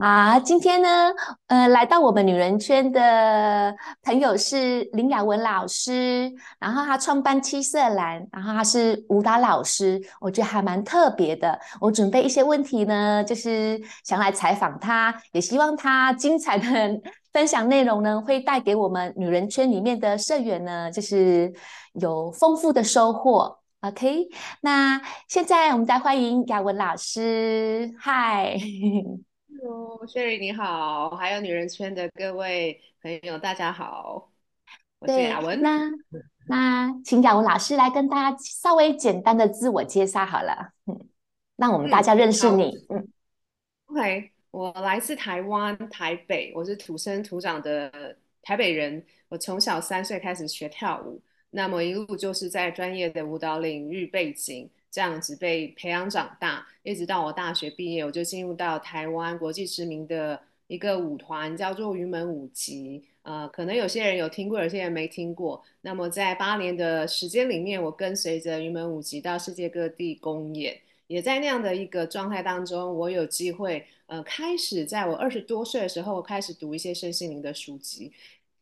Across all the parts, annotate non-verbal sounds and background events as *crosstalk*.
啊，今天呢，呃，来到我们女人圈的朋友是林雅文老师，然后她创办七色蓝，然后她是舞蹈老师，我觉得还蛮特别的。我准备一些问题呢，就是想来采访她，也希望她精彩的 *laughs* 分享内容呢，会带给我们女人圈里面的社员呢，就是有丰富的收获。OK，那现在我们再欢迎雅文老师，嗨。Hello，Sherry 你好，还有女人圈的各位朋友，大家好，我是雅文。那那请雅文老师来跟大家稍微简单的自我介绍好了，嗯，让我们大家认识你。嗯，OK，我来自台湾台北，我是土生土长的台北人。我从小三岁开始学跳舞，那么一路就是在专业的舞蹈领域背景。这样子被培养长大，一直到我大学毕业，我就进入到台湾国际知名的一个舞团，叫做云门舞集。呃，可能有些人有听过，有些人没听过。那么在八年的时间里面，我跟随着云门舞集到世界各地公演，也在那样的一个状态当中，我有机会，呃，开始在我二十多岁的时候开始读一些身心灵的书籍。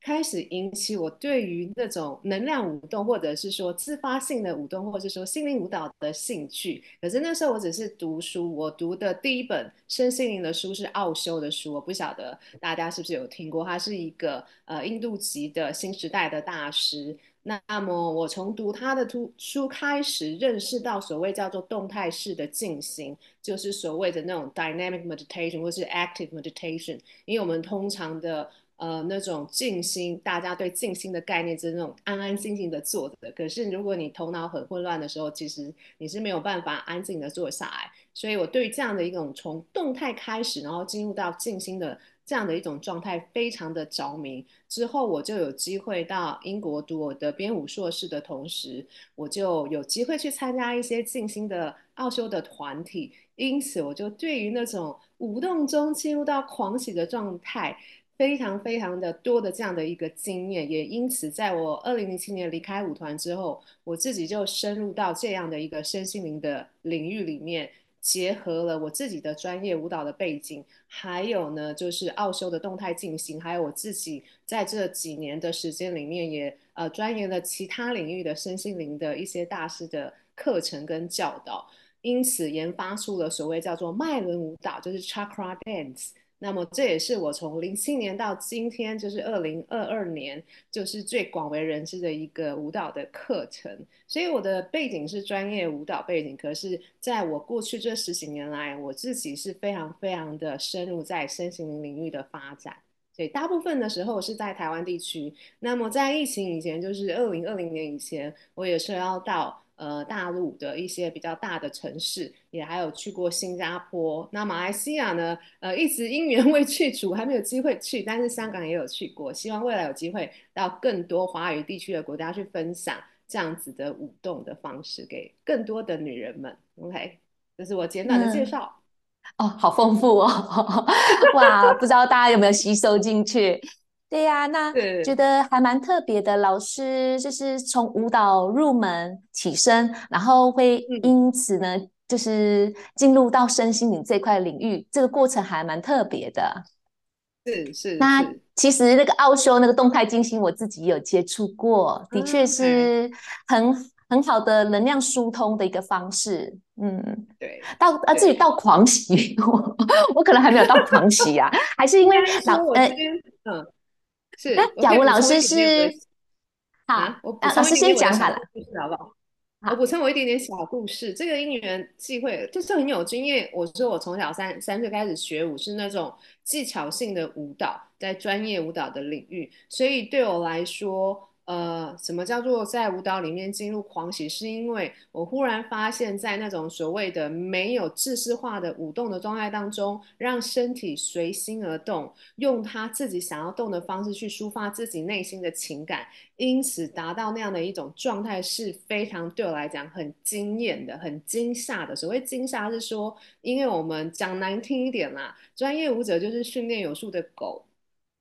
开始引起我对于那种能量舞动，或者是说自发性的舞动，或者是说心灵舞蹈的兴趣。可是那时候我只是读书，我读的第一本身心灵的书是奥修的书，我不晓得大家是不是有听过，他是一个呃印度籍的新时代的大师。那么我从读他的书开始，认识到所谓叫做动态式的静心，就是所谓的那种 dynamic meditation 或是 active meditation，因为我们通常的。呃，那种静心，大家对静心的概念就是那种安安静静的坐的。可是如果你头脑很混乱的时候，其实你是没有办法安静的坐下来。所以我对这样的一种从动态开始，然后进入到静心的这样的一种状态，非常的着迷。之后我就有机会到英国读我的编舞硕士的同时，我就有机会去参加一些静心的奥修的团体。因此，我就对于那种舞动中进入到狂喜的状态。非常非常的多的这样的一个经验，也因此在我二零零七年离开舞团之后，我自己就深入到这样的一个身心灵的领域里面，结合了我自己的专业舞蹈的背景，还有呢就是奥修的动态进行，还有我自己在这几年的时间里面也呃钻研了其他领域的身心灵的一些大师的课程跟教导，因此研发出了所谓叫做脉轮舞蹈，就是 Chakra Dance。那么这也是我从零七年到今天，就是二零二二年，就是最广为人知的一个舞蹈的课程。所以我的背景是专业舞蹈背景，可是在我过去这十几年来，我自己是非常非常的深入在身心灵领域的发展。所以大部分的时候是在台湾地区。那么在疫情以前，就是二零二零年以前，我也是要到。呃，大陆的一些比较大的城市，也还有去过新加坡。那马来西亚呢？呃，一直因缘 *laughs* 未去除，还没有机会去。但是香港也有去过，希望未来有机会到更多华语地区的国家去分享这样子的舞动的方式，给更多的女人们。OK，这是我简短的介绍。嗯、哦，好丰富哦！*laughs* 哇，不知道大家有没有吸收进去？对呀、啊，那觉得还蛮特别的。老师就是从舞蹈入门起身，然后会因此呢，嗯、就是进入到身心灵这块领域，这个过程还蛮特别的。是是。那其实那个奥修那个动态静心，我自己有接触过，的确是很很好的能量疏通的一个方式。嗯，对。到啊，至于到狂喜，*laughs* 我我可能还没有到狂喜啊，还是因为老呃嗯。是，贾武老师是好，啊、我老师先讲好了，好不好？好，我补充我一点点小故事。这个因缘际会就是很有经验。我说我从小三三岁开始学舞，是那种技巧性的舞蹈，在专业舞蹈的领域，所以对我来说。呃，什么叫做在舞蹈里面进入狂喜？是因为我忽然发现，在那种所谓的没有制式化的舞动的状态当中，让身体随心而动，用他自己想要动的方式去抒发自己内心的情感，因此达到那样的一种状态是非常对我来讲很惊艳的、很惊吓的。所谓惊吓是说，因为我们讲难听一点啦，专业舞者就是训练有素的狗。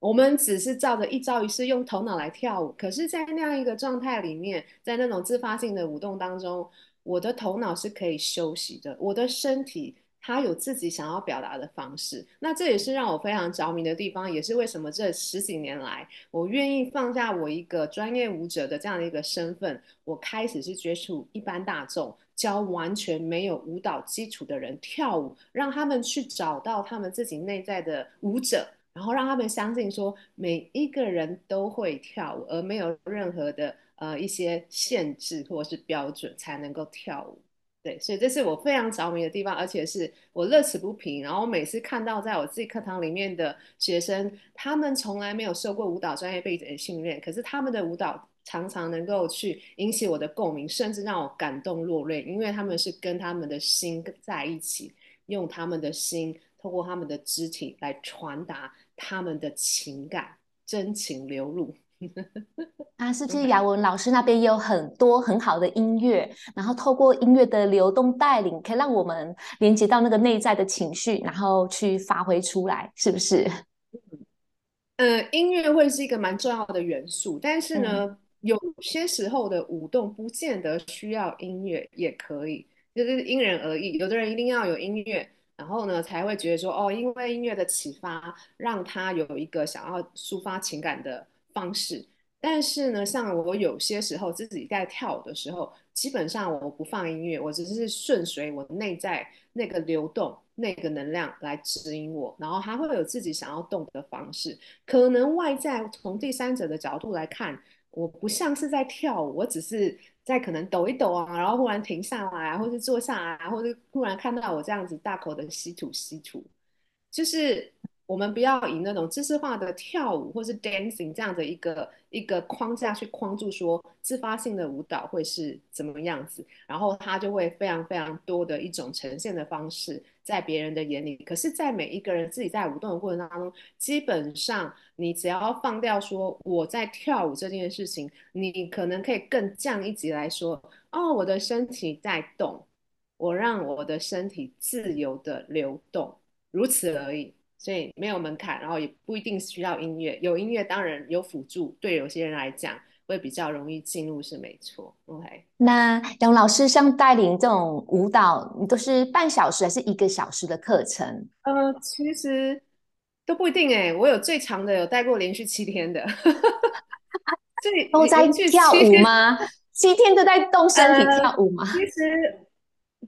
我们只是照着一招一式用头脑来跳舞，可是，在那样一个状态里面，在那种自发性的舞动当中，我的头脑是可以休息的，我的身体它有自己想要表达的方式。那这也是让我非常着迷的地方，也是为什么这十几年来，我愿意放下我一个专业舞者的这样的一个身份，我开始是接触一般大众，教完全没有舞蹈基础的人跳舞，让他们去找到他们自己内在的舞者。然后让他们相信说，每一个人都会跳舞，而没有任何的呃一些限制或是标准才能够跳舞。对，所以这是我非常着迷的地方，而且是我乐此不疲。然后我每次看到在我自己课堂里面的学生，他们从来没有受过舞蹈专业背景的训练，可是他们的舞蹈常常能够去引起我的共鸣，甚至让我感动落泪，因为他们是跟他们的心在一起，用他们的心透过他们的肢体来传达。他们的情感真情流露 *laughs* 啊，是不是雅文老师那边也有很多很好的音乐，然后透过音乐的流动带领，可以让我们连接到那个内在的情绪，然后去发挥出来，是不是？嗯，*laughs* 音乐会是一个蛮重要的元素，但是呢，嗯、有些时候的舞动不见得需要音乐也可以，就是因人而异。有的人一定要有音乐。然后呢，才会觉得说，哦，因为音乐的启发，让他有一个想要抒发情感的方式。但是呢，像我有些时候自己在跳舞的时候，基本上我不放音乐，我只是顺随我内在那个流动、那个能量来指引我。然后他会有自己想要动的方式。可能外在从第三者的角度来看，我不像是在跳舞，我只是。在可能抖一抖啊，然后忽然停下来啊，或是坐下来啊，或者忽然看到我这样子大口的吸吐吸吐，就是。我们不要以那种知识化的跳舞或是 dancing 这样的一个一个框架去框住说自发性的舞蹈会是怎么样子，然后它就会非常非常多的一种呈现的方式在别人的眼里。可是，在每一个人自己在舞动的过程当中，基本上你只要放掉说我在跳舞这件事情，你可能可以更降一级来说，哦，我的身体在动，我让我的身体自由的流动，如此而已。所以没有门槛，然后也不一定需要音乐，有音乐当然有辅助，对有些人来讲会比较容易进入是没错。OK，那杨老师像带领这种舞蹈，你都是半小时还是一个小时的课程？呃，其实都不一定哎，我有最长的有带过连续七天的，*laughs* 都在跳舞吗？七天都在动身体跳舞吗？呃，其实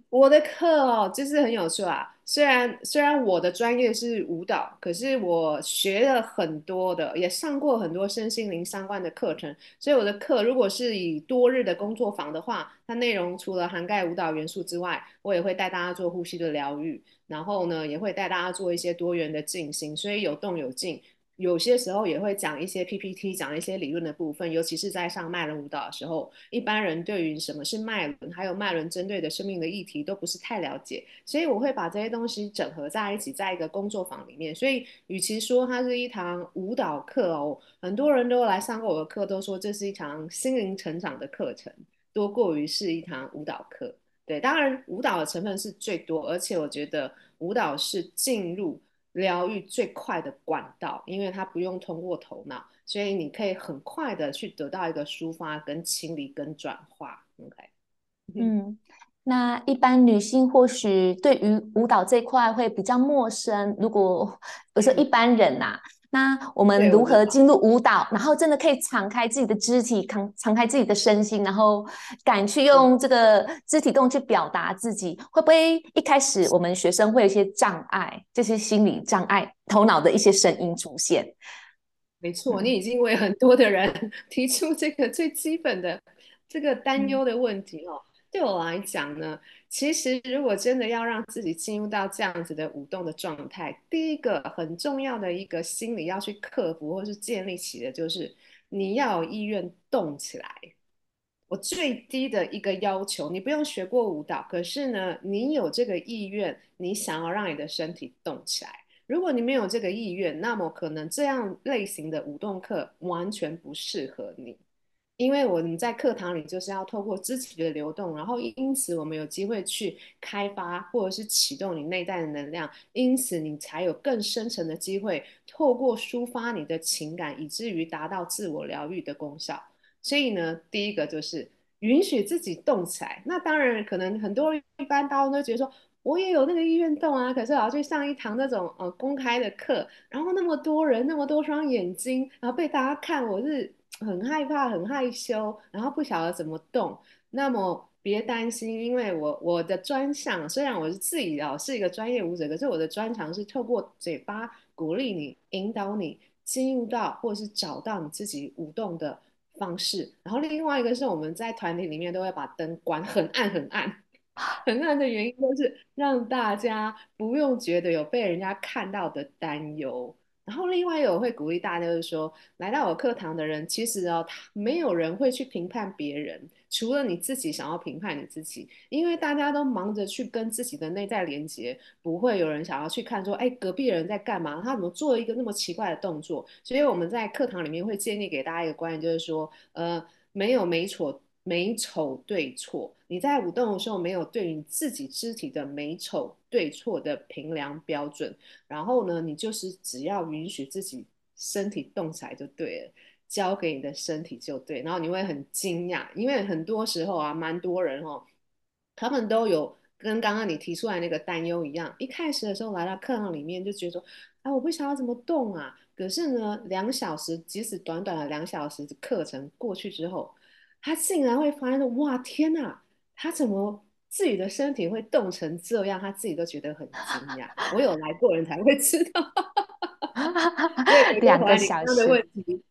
我的课哦，就是很有趣啊。虽然虽然我的专业是舞蹈，可是我学了很多的，也上过很多身心灵相关的课程。所以我的课如果是以多日的工作坊的话，它内容除了涵盖舞蹈元素之外，我也会带大家做呼吸的疗愈，然后呢，也会带大家做一些多元的静心，所以有动有静。有些时候也会讲一些 PPT，讲一些理论的部分，尤其是在上脉轮舞蹈的时候，一般人对于什么是脉轮，还有脉轮针对的生命的议题都不是太了解，所以我会把这些东西整合在一起，在一个工作坊里面。所以，与其说它是一堂舞蹈课哦，很多人都来上过我的课，都说这是一堂心灵成长的课程，多过于是一堂舞蹈课。对，当然舞蹈的成分是最多，而且我觉得舞蹈是进入。疗愈最快的管道，因为它不用通过头脑，所以你可以很快的去得到一个抒发、跟清理、跟转化。OK，嗯，那一般女性或许对于舞蹈这块会比较陌生，如果我说一般人呐、啊。那我们如何进入舞蹈，然后真的可以敞开自己的肢体，敞敞开自己的身心，然后敢去用这个肢体动去表达自己？会不会一开始我们学生会有一些障碍，就是心理障碍、头脑的一些声音出现？没错，你已经为很多的人 *laughs* 提出这个最基本的这个担忧的问题哦。对我来讲呢，其实如果真的要让自己进入到这样子的舞动的状态，第一个很重要的一个心理要去克服或是建立起的，就是你要有意愿动起来。我最低的一个要求，你不用学过舞蹈，可是呢，你有这个意愿，你想要让你的身体动起来。如果你没有这个意愿，那么可能这样类型的舞动课完全不适合你。因为我们在课堂里就是要透过肢体的流动，然后因此我们有机会去开发或者是启动你内在的能量，因此你才有更深层的机会透过抒发你的情感，以至于达到自我疗愈的功效。所以呢，第一个就是允许自己动起来。那当然，可能很多人一般大家都觉得说，我也有那个意愿动啊，可是我要去上一堂那种呃公开的课，然后那么多人，那么多双眼睛，然后被大家看，我是很害怕、很害羞，然后不晓得怎么动。那么别担心，因为我我的专项虽然我是自己哦是一个专业舞者，可是我的专长是透过嘴巴鼓励你、引导你进入到或者是找到你自己舞动的方式。然后另外一个是我们在团体里面都会把灯关很暗很暗。*laughs* 很暗的原因就是让大家不用觉得有被人家看到的担忧。然后另外一个我会鼓励大家，就是说来到我课堂的人，其实哦，没有人会去评判别人，除了你自己想要评判你自己，因为大家都忙着去跟自己的内在连接，不会有人想要去看说，哎，隔壁人在干嘛？他怎么做一个那么奇怪的动作？所以我们在课堂里面会建立给大家一个观念，就是说，呃，没有美丑。美丑对错，你在舞动的时候没有对你自己肢体的美丑对错的评量标准，然后呢，你就是只要允许自己身体动起来就对了，交给你的身体就对，然后你会很惊讶，因为很多时候啊，蛮多人哦，他们都有跟刚刚你提出来那个担忧一样，一开始的时候来到课堂里面就觉得说，啊，我不晓得怎么动啊，可是呢，两小时，即使短短的两小时的课程过去之后。他竟然会发现说：“哇，天哪！他怎么自己的身体会冻成这样？他自己都觉得很惊讶。我有来过人才会知道。*laughs* 对，两个小时的问题，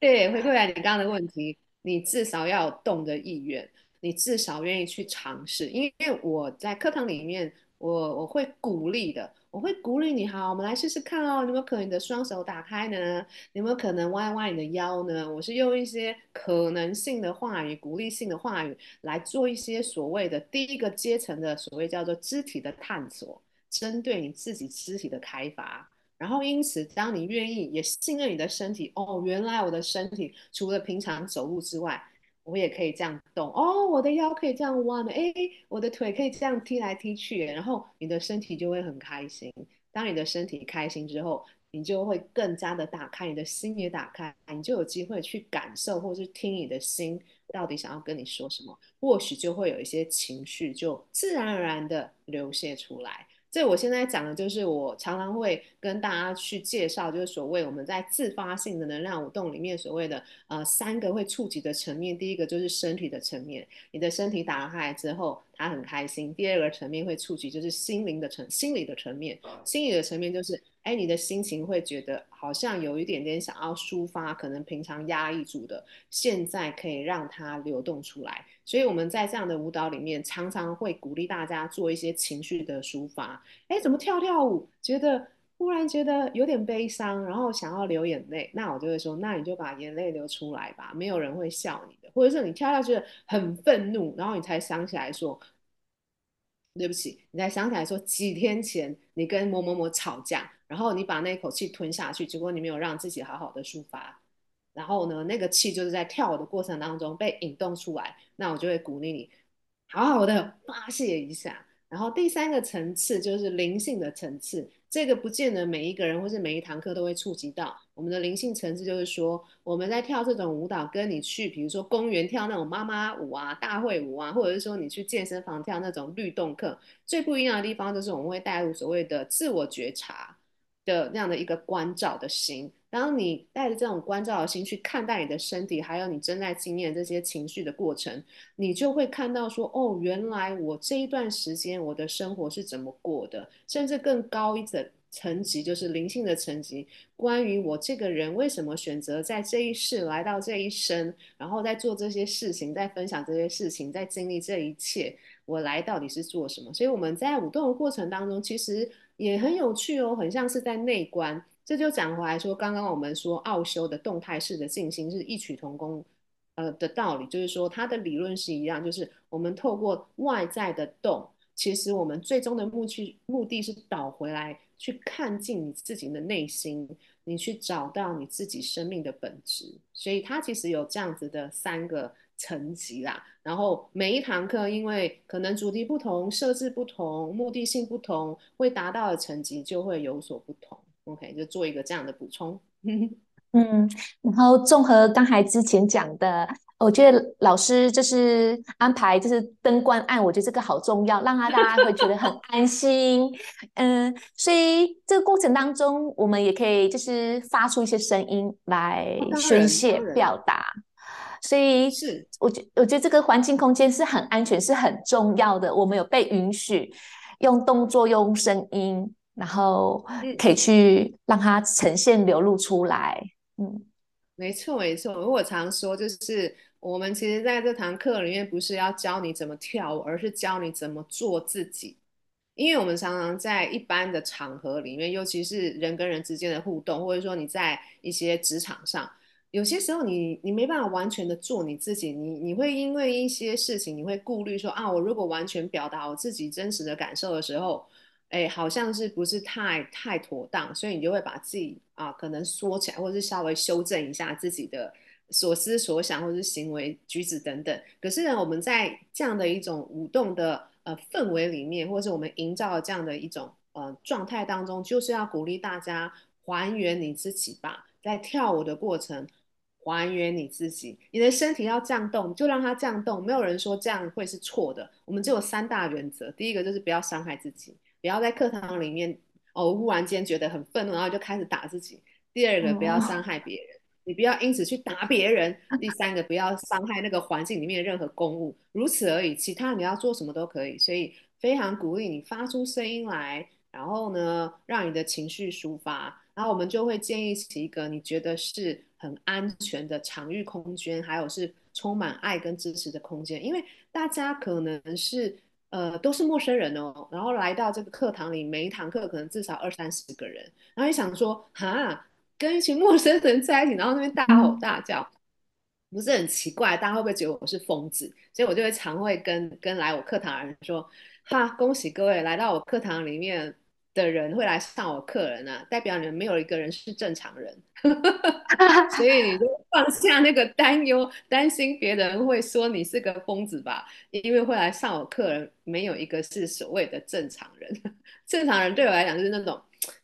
对，回过来你刚刚的问题，你至少要有动的意愿，你至少愿意去尝试。因为我在课堂里面，我我会鼓励的。”我会鼓励你，好，我们来试试看哦。有没有可能你的双手打开呢？有没有可能弯弯你的腰呢？我是用一些可能性的话语、鼓励性的话语来做一些所谓的第一个阶层的所谓叫做肢体的探索，针对你自己肢体的开发。然后因此，当你愿意也信任你的身体，哦，原来我的身体除了平常走路之外，我也可以这样动哦，我的腰可以这样弯的，哎，我的腿可以这样踢来踢去，然后你的身体就会很开心。当你的身体开心之后，你就会更加的打开，你的心也打开，你就有机会去感受，或是听你的心到底想要跟你说什么，或许就会有一些情绪就自然而然的流泻出来。这我现在讲的就是我常常会跟大家去介绍，就是所谓我们在自发性的能量舞动里面所谓的呃三个会触及的层面。第一个就是身体的层面，你的身体打开来之后，他很开心。第二个层面会触及就是心灵的层，心理的层面，心理的层面就是。哎，你的心情会觉得好像有一点点想要抒发，可能平常压抑住的，现在可以让它流动出来。所以我们在这样的舞蹈里面，常常会鼓励大家做一些情绪的抒发。哎，怎么跳跳舞，觉得忽然觉得有点悲伤，然后想要流眼泪，那我就会说，那你就把眼泪流出来吧，没有人会笑你的。或者是你跳跳觉得很愤怒，然后你才想起来说。对不起，你才想起来说几天前你跟某某某吵架，然后你把那口气吞下去，结果你没有让自己好好的抒发，然后呢，那个气就是在跳舞的过程当中被引动出来，那我就会鼓励你好好的发泄一下。然后第三个层次就是灵性的层次，这个不见得每一个人或是每一堂课都会触及到。我们的灵性层次就是说，我们在跳这种舞蹈，跟你去比如说公园跳那种妈妈舞啊、大会舞啊，或者是说你去健身房跳那种律动课，最不一样的地方就是我们会带入所谓的自我觉察的那样的一个关照的心。当你带着这种关照的心去看待你的身体，还有你正在经验这些情绪的过程，你就会看到说，哦，原来我这一段时间我的生活是怎么过的，甚至更高一层层级，就是灵性的层级，关于我这个人为什么选择在这一世来到这一生，然后在做这些事情，在分享这些事情，在经历这一切，我来到底是做什么？所以我们在舞动的过程当中，其实也很有趣哦，很像是在内观。这就讲回来说，刚刚我们说奥修的动态式的静心是异曲同工，呃的道理，就是说它的理论是一样，就是我们透过外在的动，其实我们最终的目的目的是导回来去看进你自己的内心，你去找到你自己生命的本质，所以它其实有这样子的三个层级啦。然后每一堂课因为可能主题不同、设置不同、目的性不同，会达到的层级就会有所不同。OK，就做一个这样的补充。*laughs* 嗯，然后综合刚才之前讲的，我觉得老师就是安排，就是灯光暗，我觉得这个好重要，让他大家会觉得很安心。嗯，所以这个过程当中，我们也可以就是发出一些声音来宣泄、表达。所以是，我觉我觉得这个环境空间是很安全，是很重要的。我们有被允许用动作、用声音，然后可以去让它呈现、流露出来。嗯，没错没错。我常说就是。我们其实在这堂课里面，不是要教你怎么跳舞，而是教你怎么做自己。因为我们常常在一般的场合里面，尤其是人跟人之间的互动，或者说你在一些职场上，有些时候你你没办法完全的做你自己，你你会因为一些事情，你会顾虑说啊，我如果完全表达我自己真实的感受的时候，哎，好像是不是太太妥当，所以你就会把自己啊可能缩起来，或者是稍微修正一下自己的。所思所想，或者是行为举止等等。可是呢，我们在这样的一种舞动的呃氛围里面，或是我们营造这样的一种呃状态当中，就是要鼓励大家还原你自己吧。在跳舞的过程，还原你自己。你的身体要这样动，就让它这样动。没有人说这样会是错的。我们只有三大原则：第一个就是不要伤害自己，不要在课堂里面哦忽然间觉得很愤怒，然后就开始打自己；第二个，不要伤害别人。你不要因此去打别人。第三个，不要伤害那个环境里面的任何公物，如此而已。其他你要做什么都可以。所以非常鼓励你发出声音来，然后呢，让你的情绪抒发。然后我们就会建议起一个你觉得是很安全的场域空间，还有是充满爱跟支持的空间。因为大家可能是呃都是陌生人哦，然后来到这个课堂里，每一堂课可能至少二三十个人，然后你想说哈。跟一群陌生人在一起，然后那边大吼大叫，不是很奇怪？大家会不会觉得我是疯子？所以我就会常会跟跟来我课堂的人说：哈，恭喜各位来到我课堂里面的人会来上我课人啊，代表你们没有一个人是正常人。*laughs* 所以你就放下那个担忧，担心别人会说你是个疯子吧，因为会来上我课人没有一个是所谓的正常人。*laughs* 正常人对我来讲就是那种。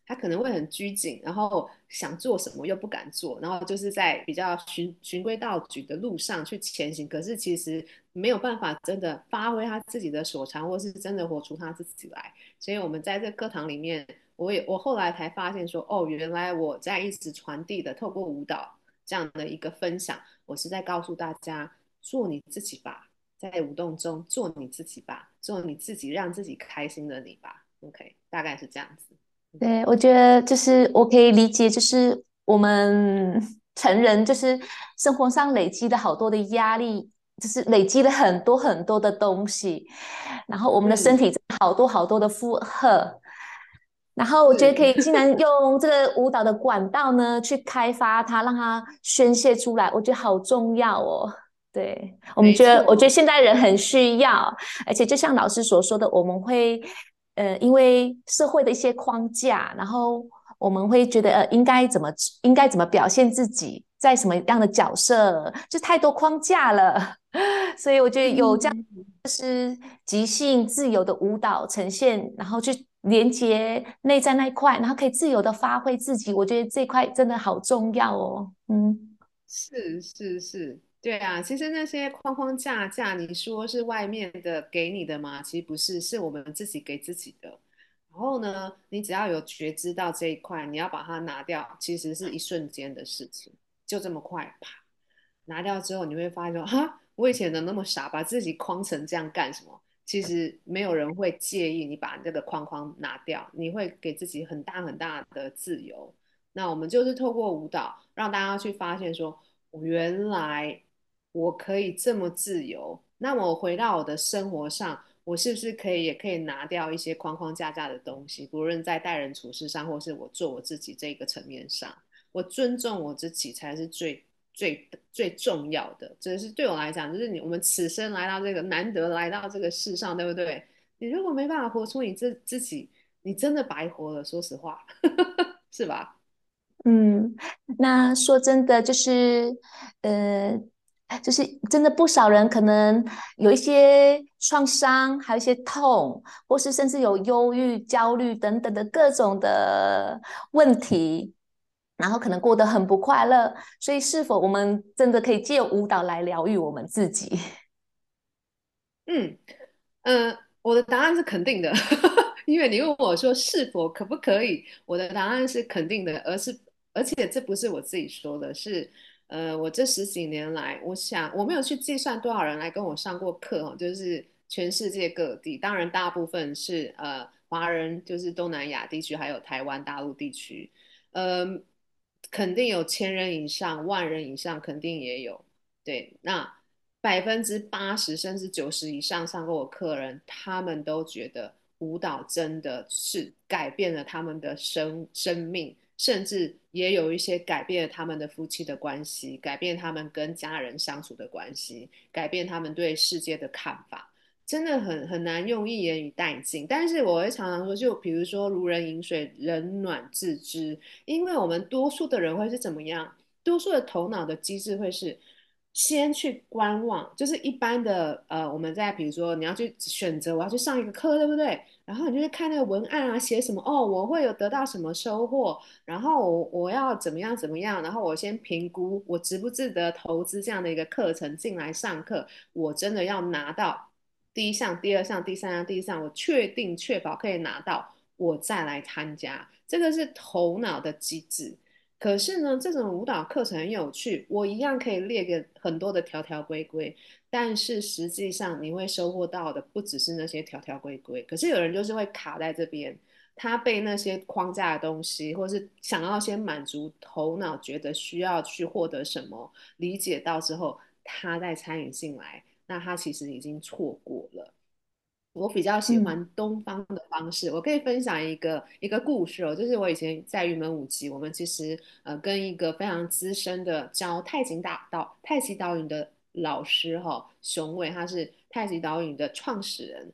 他可能会很拘谨，然后想做什么又不敢做，然后就是在比较循循规蹈矩的路上去前行。可是其实没有办法真的发挥他自己的所长，或是真的活出他自己来。所以我们在这课堂里面，我也我后来才发现说，哦，原来我在一直传递的透过舞蹈这样的一个分享，我是在告诉大家，做你自己吧，在舞动中做你自己吧，做你自己让自己开心的你吧。OK，大概是这样子。对，我觉得就是我可以理解，就是我们成人就是生活上累积的好多的压力，就是累积了很多很多的东西，然后我们的身体好多好多的负荷，然后我觉得可以竟然用这个舞蹈的管道呢去开发它，让它宣泄出来，我觉得好重要哦。对，我们觉得，我觉得现代人很需要，而且就像老师所说的，我们会。呃，因为社会的一些框架，然后我们会觉得，呃，应该怎么应该怎么表现自己，在什么样的角色，就太多框架了。所以我觉得有这样就是即兴自由的舞蹈呈现，然后去连接内在那一块，然后可以自由的发挥自己。我觉得这块真的好重要哦。嗯，是是是。对啊，其实那些框框架架，你说是外面的给你的吗？其实不是，是我们自己给自己的。然后呢，你只要有觉知到这一块，你要把它拿掉，其实是一瞬间的事情，就这么快，啪，拿掉之后，你会发现说，哈，我以前能那么傻，把自己框成这样干什么？其实没有人会介意你把这个框框拿掉，你会给自己很大很大的自由。那我们就是透过舞蹈，让大家去发现说，原来。我可以这么自由，那我回到我的生活上，我是不是可以也可以拿掉一些框框架架的东西？不论在待人处事上，或是我做我自己这个层面上，我尊重我自己才是最最最重要的。只是对我来讲，就是你我们此生来到这个难得来到这个世上，对不对？你如果没办法活出你自自己，你真的白活了。说实话，*laughs* 是吧？嗯，那说真的，就是呃。就是真的不少人可能有一些创伤，还有一些痛，或是甚至有忧郁、焦虑等等的各种的问题。然后可能过得很不快乐，所以是否我们真的可以借舞蹈来疗愈我们自己？*laughs* 嗯、呃，我的答案是肯定的，*laughs* 因为你问我说是否可不可以，我的答案是肯定的，而是而且这不是我自己说的，是呃，我这十几年来，我想我没有去计算多少人来跟我上过课哦，就是全世界各地，当然大部分是呃华人，就是东南亚地区，还有台湾大陆地区，呃。肯定有千人以上、万人以上，肯定也有。对，那百分之八十甚至九十以上上过我课的人，他们都觉得舞蹈真的是改变了他们的生生命，甚至也有一些改变了他们的夫妻的关系，改变他们跟家人相处的关系，改变他们对世界的看法。真的很很难用一言语带尽，但是我会常常说，就比如说如人饮水，冷暖自知。因为我们多数的人会是怎么样？多数的头脑的机制会是先去观望，就是一般的呃，我们在比如说你要去选择我要去上一个课，对不对？然后你就会看那个文案啊，写什么哦，我会有得到什么收获，然后我我要怎么样怎么样，然后我先评估我值不值得投资这样的一个课程进来上课，我真的要拿到。第一项、第二项、第三项、第四项，我确定确保可以拿到，我再来参加。这个是头脑的机制。可是呢，这种舞蹈课程很有趣，我一样可以列个很多的条条规规，但是实际上你会收获到的不只是那些条条规规。可是有人就是会卡在这边，他被那些框架的东西，或是想要先满足头脑觉得需要去获得什么，理解到之后，他再参与进来。那他其实已经错过了。我比较喜欢东方的方式，嗯、我可以分享一个一个故事哦，就是我以前在云门舞集，我们其实呃跟一个非常资深的教太极大导太极导引的老师哈、哦，熊伟，他是太极导引的创始人，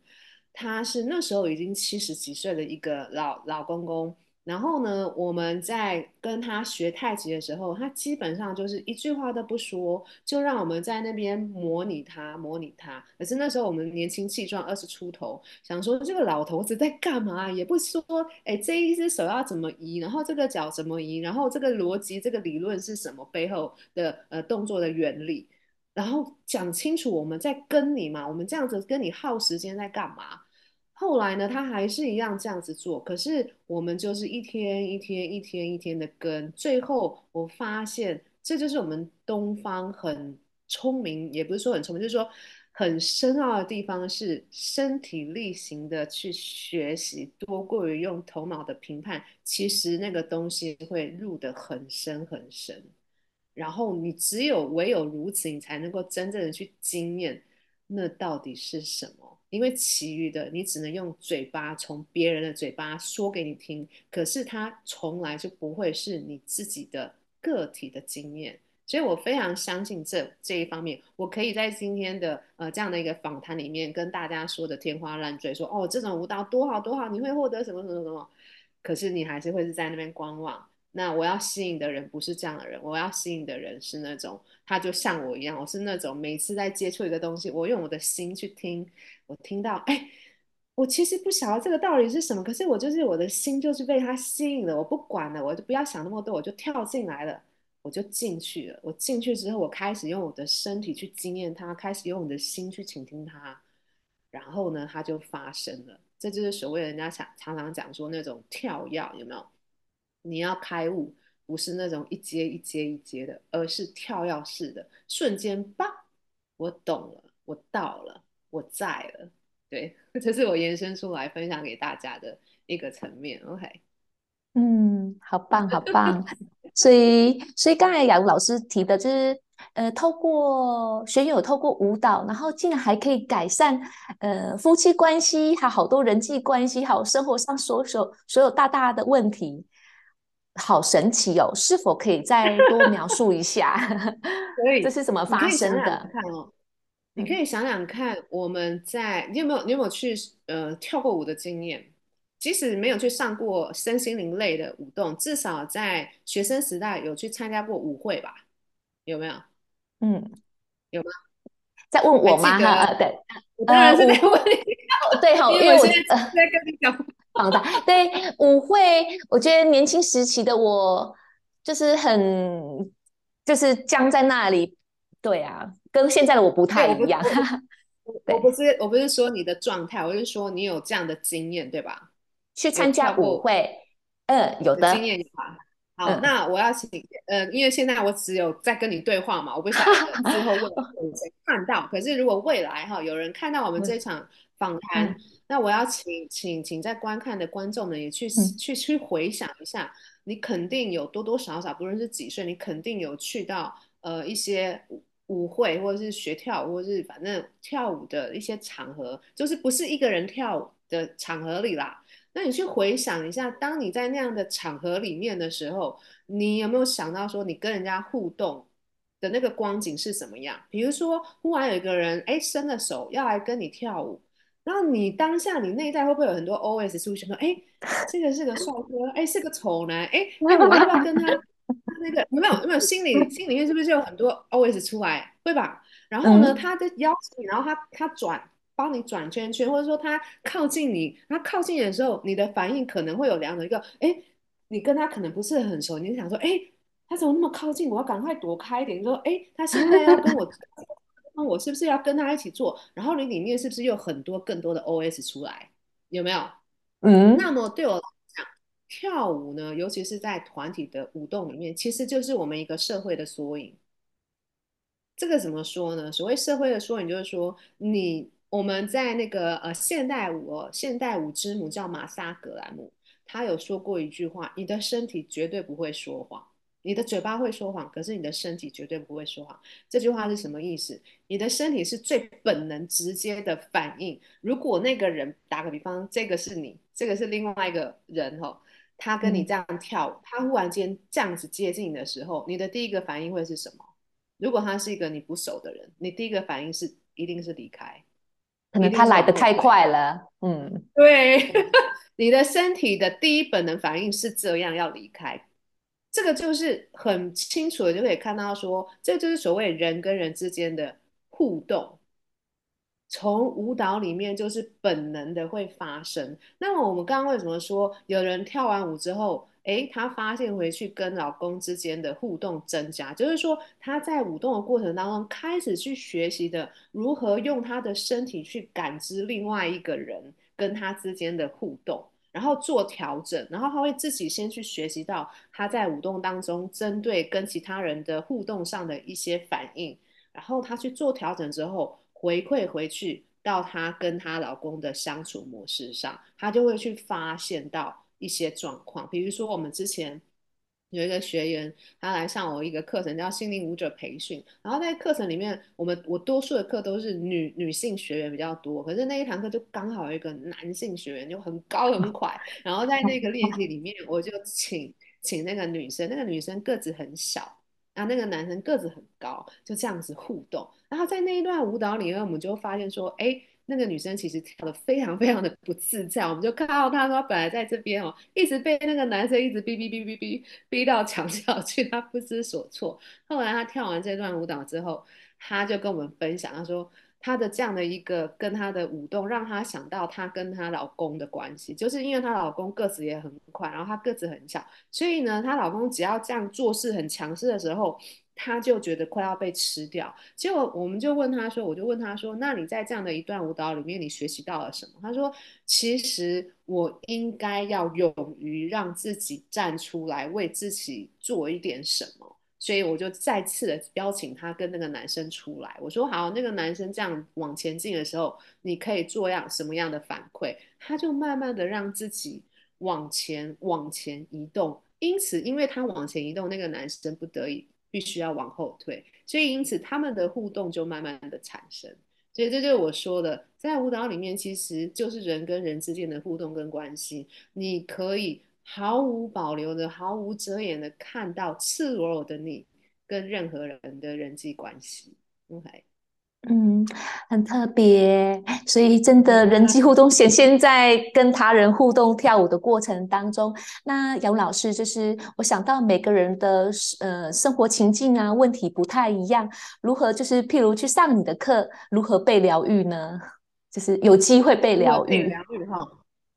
他是那时候已经七十几岁的一个老老公公。然后呢，我们在跟他学太极的时候，他基本上就是一句话都不说，就让我们在那边模拟他，模拟他。可是那时候我们年轻气壮，二十出头，想说这个老头子在干嘛？也不说，哎，这一只手要怎么移，然后这个脚怎么移，然后这个逻辑、这个理论是什么？背后的呃动作的原理，然后讲清楚，我们在跟你嘛，我们这样子跟你耗时间在干嘛？后来呢，他还是一样这样子做，可是我们就是一天一天一天一天的跟，最后我发现这就是我们东方很聪明，也不是说很聪明，就是说很深奥的地方是身体力行的去学习，多过于用头脑的评判，其实那个东西会入得很深很深，然后你只有唯有如此，你才能够真正的去经验那到底是什么。因为其余的你只能用嘴巴从别人的嘴巴说给你听，可是它从来就不会是你自己的个体的经验，所以我非常相信这这一方面，我可以在今天的呃这样的一个访谈里面跟大家说的天花乱坠，说哦这种舞蹈多好多好，你会获得什么什么什么，可是你还是会是在那边观望。那我要吸引的人不是这样的人，我要吸引的人是那种他就像我一样，我是那种每次在接触一个东西，我用我的心去听，我听到，哎，我其实不晓得这个道理是什么，可是我就是我的心就是被他吸引了，我不管了，我就不要想那么多，我就跳进来了，我就进去了。我进去之后，我开始用我的身体去经验它，开始用我的心去倾听它，然后呢，它就发生了。这就是所谓人家常常常讲说那种跳跃，有没有？你要开悟，不是那种一阶一阶一阶的，而是跳跃式的，瞬间吧，我懂了，我到了，我在了。对，*laughs* 这是我延伸出来分享给大家的一个层面。OK，嗯，好棒，好棒。所以，所以刚才雅茹老师提的就是，呃，透过学友透过舞蹈，然后竟然还可以改善呃夫妻关系，还好多人际关系，还有生活上所有所有大大的问题。好神奇哦！是否可以再多描 *laughs* 述一下？*laughs* 可以，这是怎么发生的？看哦，你可以想想看，我们在你有没有你有没有去呃跳过舞的经验？即使没有去上过身心灵类的舞动，至少在学生时代有去参加过舞会吧？有没有？嗯，有吗？在问我吗？哈，*laughs* 对，我当然是在问你。对哈，因为我现在在跟你讲。放大对舞会，我觉得年轻时期的我就是很就是僵在那里。对啊，跟现在的我不太一样。*laughs* 我不是我不是说你的状态，我是说你有这样的经验，对吧？去参加舞会，嗯，有的经验有吧？好，嗯、那我要请，呃，因为现在我只有在跟你对话嘛，我不晓得 *laughs* 之后会有谁看到。可是如果未来哈有人看到我们这场访谈，嗯、那我要请请请在观看的观众们也去、嗯、去去回想一下，你肯定有多多少少，不论是几岁，你肯定有去到呃一些。舞会或者是学跳舞，或者是反正跳舞的一些场合，就是不是一个人跳舞的场合里啦。那你去回想一下，当你在那样的场合里面的时候，你有没有想到说你跟人家互动的那个光景是什么样？比如说，忽然有一个人哎伸了手要来跟你跳舞，然后你当下你内在会不会有很多 OS 出现？说哎，这个是个帅哥，哎是个丑男，哎 *laughs* 那我要不要跟他？那个有没有有没有心里 *laughs* 心里面是不是就有很多 OS 出来，对吧？然后呢，嗯、他的邀请，然后他他转帮你转圈圈，或者说他靠近你，他靠近你的时候，你的反应可能会有两种：一个，哎，你跟他可能不是很熟，你想说，哎，他怎么那么靠近，我要赶快躲开一点。你说，哎，他现在要跟我，*laughs* 那我是不是要跟他一起做？然后你里面是不是有很多更多的 OS 出来？有没有？嗯，那么对我来讲。跳舞呢，尤其是在团体的舞动里面，其实就是我们一个社会的缩影。这个怎么说呢？所谓社会的缩影，就是说你我们在那个呃现代舞哦，现代舞之母叫玛莎·格兰姆，她有说过一句话：你的身体绝对不会说谎，你的嘴巴会说谎，可是你的身体绝对不会说谎。这句话是什么意思？你的身体是最本能、直接的反应。如果那个人打个比方，这个是你，这个是另外一个人哦。他跟你这样跳他忽然间这样子接近你的时候，你的第一个反应会是什么？如果他是一个你不熟的人，你第一个反应是一定是离开，可能他来的太快了。嗯，对，*laughs* 你的身体的第一本能反应是这样要离开，这个就是很清楚的就可以看到说，这就是所谓人跟人之间的互动。从舞蹈里面就是本能的会发生。那么我们刚刚为什么说有人跳完舞之后，诶，她发现回去跟老公之间的互动增加，就是说她在舞动的过程当中开始去学习的如何用她的身体去感知另外一个人跟她之间的互动，然后做调整，然后他会自己先去学习到他在舞动当中针对跟其他人的互动上的一些反应，然后他去做调整之后。回馈回去到她跟她老公的相处模式上，他就会去发现到一些状况。比如说，我们之前有一个学员，他来上我一个课程，叫心灵舞者培训。然后在课程里面，我们我多数的课都是女女性学员比较多，可是那一堂课就刚好有一个男性学员，就很高很 *laughs* 快。然后在那个练习里面，我就请请那个女生，那个女生个子很小。然后那个男生个子很高，就这样子互动。然后在那一段舞蹈里面，我们就发现说，哎，那个女生其实跳得非常非常的不自在。我们就看到她说，本来在这边哦，一直被那个男生一直逼逼逼逼逼逼到墙角去，她不知所措。后来她跳完这段舞蹈之后，她就跟我们分享，她说。她的这样的一个跟她的舞动，让她想到她跟她老公的关系，就是因为她老公个子也很快，然后她个子很小，所以呢，她老公只要这样做事很强势的时候，他就觉得快要被吃掉。结果我们就问他说，我就问他说，那你在这样的一段舞蹈里面，你学习到了什么？他说，其实我应该要勇于让自己站出来，为自己做一点什么。所以我就再次的邀请他跟那个男生出来。我说好，那个男生这样往前进的时候，你可以做样什么样的反馈？他就慢慢的让自己往前往前移动。因此，因为他往前移动，那个男生不得已必须要往后退。所以，因此他们的互动就慢慢的产生。所以这就是我说的，在舞蹈里面，其实就是人跟人之间的互动跟关系。你可以。毫无保留的、毫无遮掩的看到赤裸裸的你跟任何人的人际关系，OK，嗯，很特别，所以真的人际互动显现在跟他人互动跳舞的过程当中。那姚老师，就是我想到每个人的呃生活情境啊，问题不太一样，如何就是譬如去上你的课，如何被疗愈呢？就是有机会被疗愈，疗愈哈，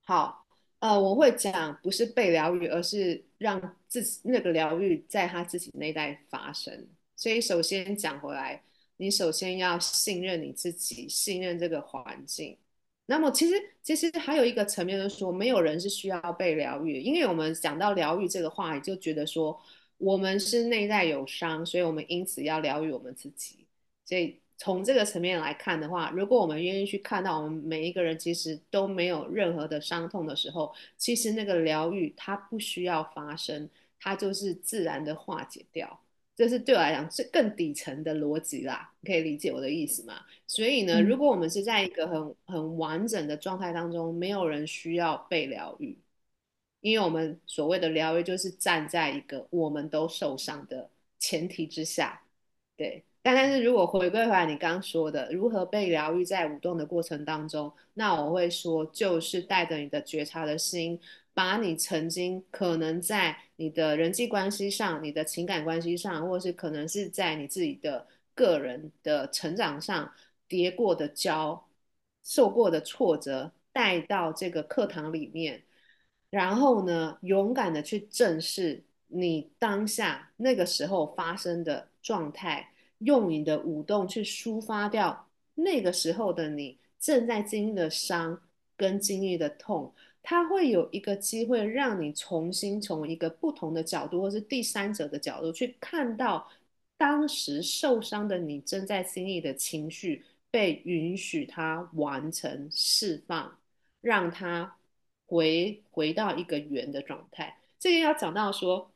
好。呃，我会讲不是被疗愈，而是让自己那个疗愈在他自己内在发生。所以首先讲回来，你首先要信任你自己，信任这个环境。那么其实其实还有一个层面就是说，没有人是需要被疗愈，因为我们讲到疗愈这个话，你就觉得说我们是内在有伤，所以我们因此要疗愈我们自己。所以。从这个层面来看的话，如果我们愿意去看到我们每一个人其实都没有任何的伤痛的时候，其实那个疗愈它不需要发生，它就是自然的化解掉。这是对我来讲是更底层的逻辑啦，可以理解我的意思吗？所以呢，如果我们是在一个很很完整的状态当中，没有人需要被疗愈，因为我们所谓的疗愈就是站在一个我们都受伤的前提之下，对。但但是如果回归回来，你刚刚说的如何被疗愈，在舞动的过程当中，那我会说，就是带着你的觉察的心，把你曾经可能在你的人际关系上、你的情感关系上，或是可能是在你自己的个人的成长上跌过的跤、受过的挫折，带到这个课堂里面，然后呢，勇敢的去正视你当下那个时候发生的状态。用你的舞动去抒发掉那个时候的你正在经历的伤跟经历的痛，它会有一个机会让你重新从一个不同的角度，或是第三者的角度去看到当时受伤的你正在经历的情绪，被允许它完成释放，让它回回到一个圆的状态。这个要讲到说。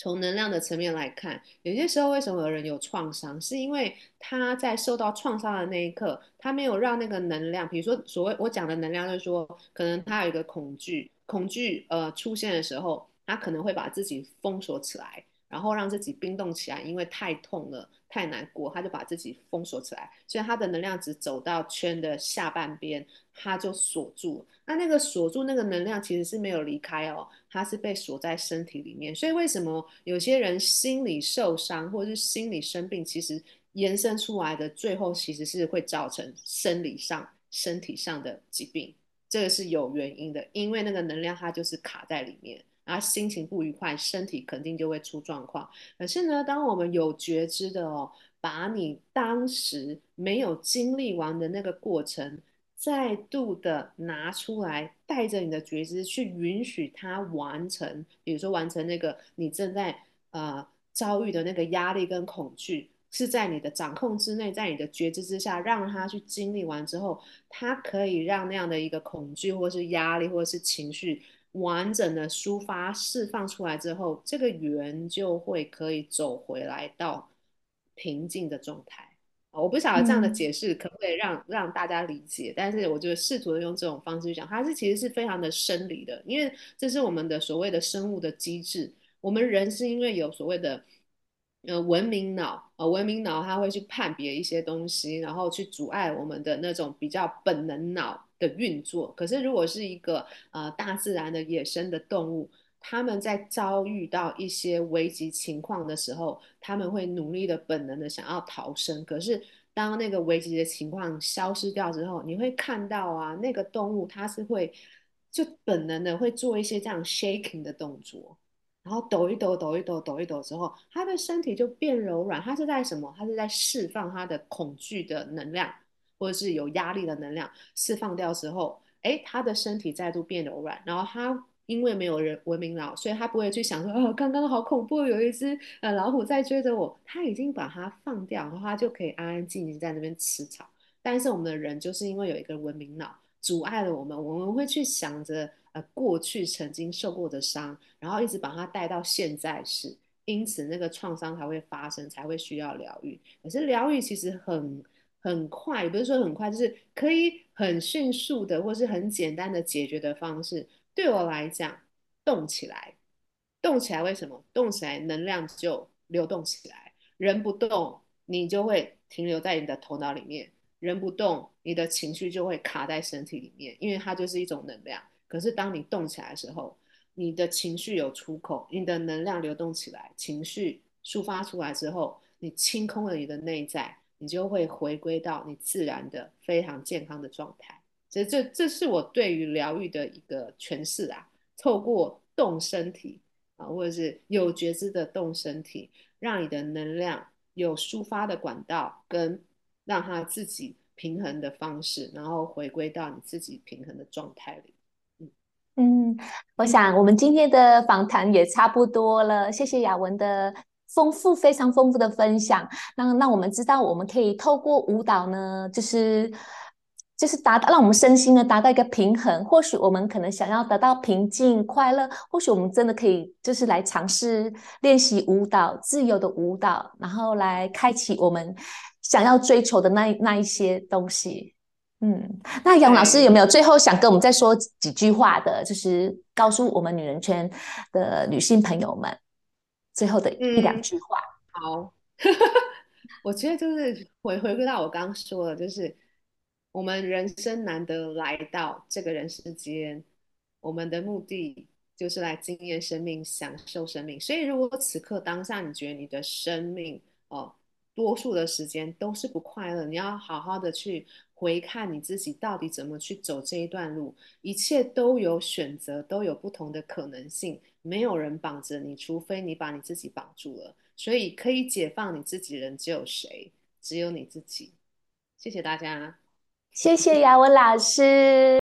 从能量的层面来看，有些时候为什么有人有创伤，是因为他在受到创伤的那一刻，他没有让那个能量，比如说所谓我讲的能量，就是说可能他有一个恐惧，恐惧呃出现的时候，他可能会把自己封锁起来。然后让自己冰冻起来，因为太痛了，太难过，他就把自己封锁起来，所以他的能量只走到圈的下半边，他就锁住。那那个锁住那个能量其实是没有离开哦，它是被锁在身体里面。所以为什么有些人心理受伤或者是心理生病，其实延伸出来的最后其实是会造成生理上、身体上的疾病，这个是有原因的，因为那个能量它就是卡在里面。而心情不愉快，身体肯定就会出状况。可是呢，当我们有觉知的哦，把你当时没有经历完的那个过程，再度的拿出来，带着你的觉知去允许它完成。比如说，完成那个你正在呃遭遇的那个压力跟恐惧，是在你的掌控之内，在你的觉知之下，让他去经历完之后，它可以让那样的一个恐惧，或是压力，或是情绪。完整的抒发释放出来之后，这个圆就会可以走回来到平静的状态。我不晓得这样的解释可不可以让、嗯、让大家理解，但是我就试图的用这种方式去讲，它是其实是非常的生理的，因为这是我们的所谓的生物的机制。我们人是因为有所谓的。呃，文明脑，呃，文明脑它会去判别一些东西，然后去阻碍我们的那种比较本能脑的运作。可是，如果是一个呃大自然的野生的动物，他们在遭遇到一些危急情况的时候，他们会努力的本能的想要逃生。可是，当那个危急的情况消失掉之后，你会看到啊，那个动物它是会就本能的会做一些这样 shaking 的动作。然后抖一抖，抖一抖，抖一抖之后，他的身体就变柔软。他是在什么？他是在释放他的恐惧的能量，或者是有压力的能量。释放掉之后，哎，他的身体再度变柔软。然后他因为没有人文明脑，所以他不会去想说，哦，刚刚好恐怖，有一只呃老虎在追着我。他已经把它放掉，然后他就可以安安静静在那边吃草。但是我们的人就是因为有一个文明脑阻碍了我们，我们会去想着。呃，过去曾经受过的伤，然后一直把它带到现在时，因此那个创伤才会发生，才会需要疗愈。可是疗愈其实很很快，也不是说很快，就是可以很迅速的，或是很简单的解决的方式。对我来讲，动起来，动起来，为什么？动起来，能量就流动起来。人不动，你就会停留在你的头脑里面；人不动，你的情绪就会卡在身体里面，因为它就是一种能量。可是当你动起来的时候，你的情绪有出口，你的能量流动起来，情绪抒发出来之后，你清空了你的内在，你就会回归到你自然的非常健康的状态。所以这这是我对于疗愈的一个诠释啊，透过动身体啊，或者是有觉知的动身体，让你的能量有抒发的管道，跟让它自己平衡的方式，然后回归到你自己平衡的状态里。嗯嗯，我想我们今天的访谈也差不多了，谢谢雅文的丰富，非常丰富的分享，让让我们知道我们可以透过舞蹈呢，就是。就是达到让我们身心呢达到一个平衡，或许我们可能想要得到平静快乐，或许我们真的可以就是来尝试练习舞蹈，自由的舞蹈，然后来开启我们想要追求的那那一些东西。嗯，那杨老师有没有最后想跟我们再说几句话的？就是告诉我们女人圈的女性朋友们最后的一两句话。嗯、好，*laughs* 我觉得就是回回归到我刚刚说的，就是。我们人生难得来到这个人世间，我们的目的就是来经验生命、享受生命。所以，如果此刻当下你觉得你的生命哦，多数的时间都是不快乐，你要好好的去回看你自己到底怎么去走这一段路。一切都有选择，都有不同的可能性，没有人绑着你，除非你把你自己绑住了。所以，可以解放你自己人只有谁？只有你自己。谢谢大家。谢谢雅文老师。